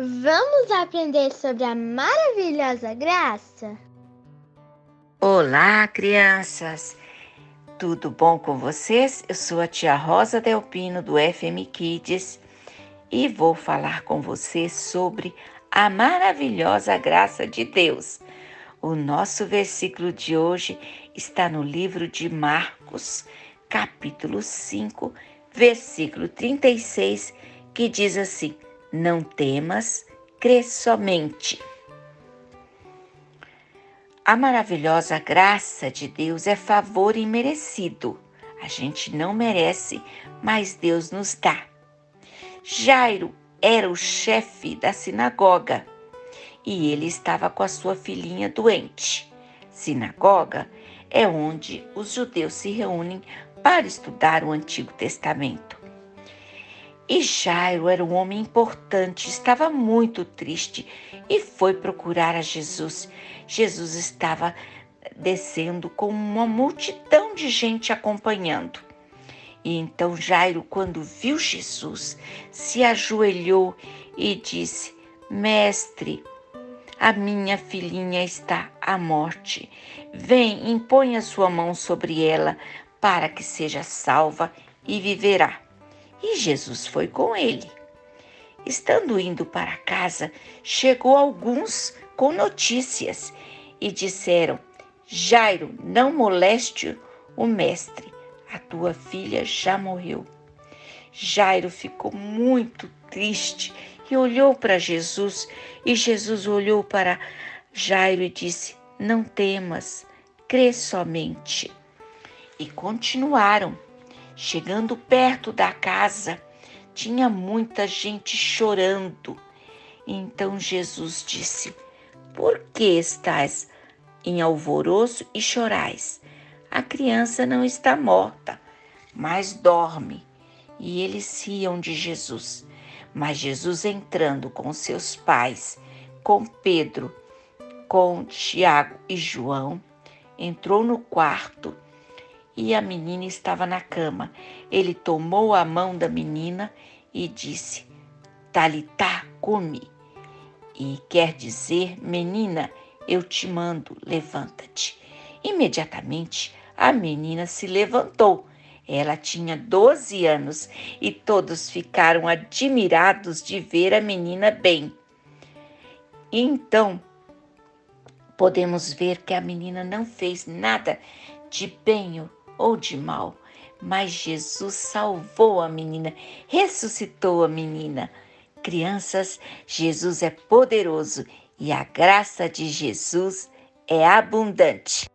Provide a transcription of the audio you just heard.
Vamos aprender sobre a maravilhosa graça? Olá, crianças! Tudo bom com vocês? Eu sou a tia Rosa Delpino do FM Kids e vou falar com vocês sobre a maravilhosa graça de Deus. O nosso versículo de hoje está no livro de Marcos, capítulo 5, versículo 36, que diz assim: Não temas, crê somente. A maravilhosa graça de Deus é favor imerecido. A gente não merece, mas Deus nos dá. Jairo era o chefe da sinagoga e ele estava com a sua filhinha doente. Sinagoga é onde os judeus se reúnem para estudar o Antigo Testamento. E Jairo era um homem importante, estava muito triste e foi procurar a Jesus. Jesus estava descendo com uma multidão de gente acompanhando. E então Jairo, quando viu Jesus, se ajoelhou e disse: Mestre, a minha filhinha está à morte. Vem, impõe a sua mão sobre ela, para que seja salva e viverá. E Jesus foi com ele. Estando indo para casa, chegou alguns com notícias e disseram: Jairo, não moleste o mestre, a tua filha já morreu. Jairo ficou muito triste e olhou para Jesus, e Jesus olhou para Jairo e disse: Não temas, crê somente. E continuaram. Chegando perto da casa, tinha muita gente chorando. Então Jesus disse: Por que estás em alvoroço e chorais? A criança não está morta, mas dorme. E eles riam de Jesus. Mas Jesus entrando com seus pais, com Pedro, com Tiago e João, entrou no quarto e a menina estava na cama. Ele tomou a mão da menina e disse: Talitá cumi. E quer dizer, menina, eu te mando, levanta-te. Imediatamente a menina se levantou ela tinha 12 anos e todos ficaram admirados de ver a menina bem. Então, podemos ver que a menina não fez nada de bem ou de mal, mas Jesus salvou a menina, ressuscitou a menina. Crianças, Jesus é poderoso e a graça de Jesus é abundante.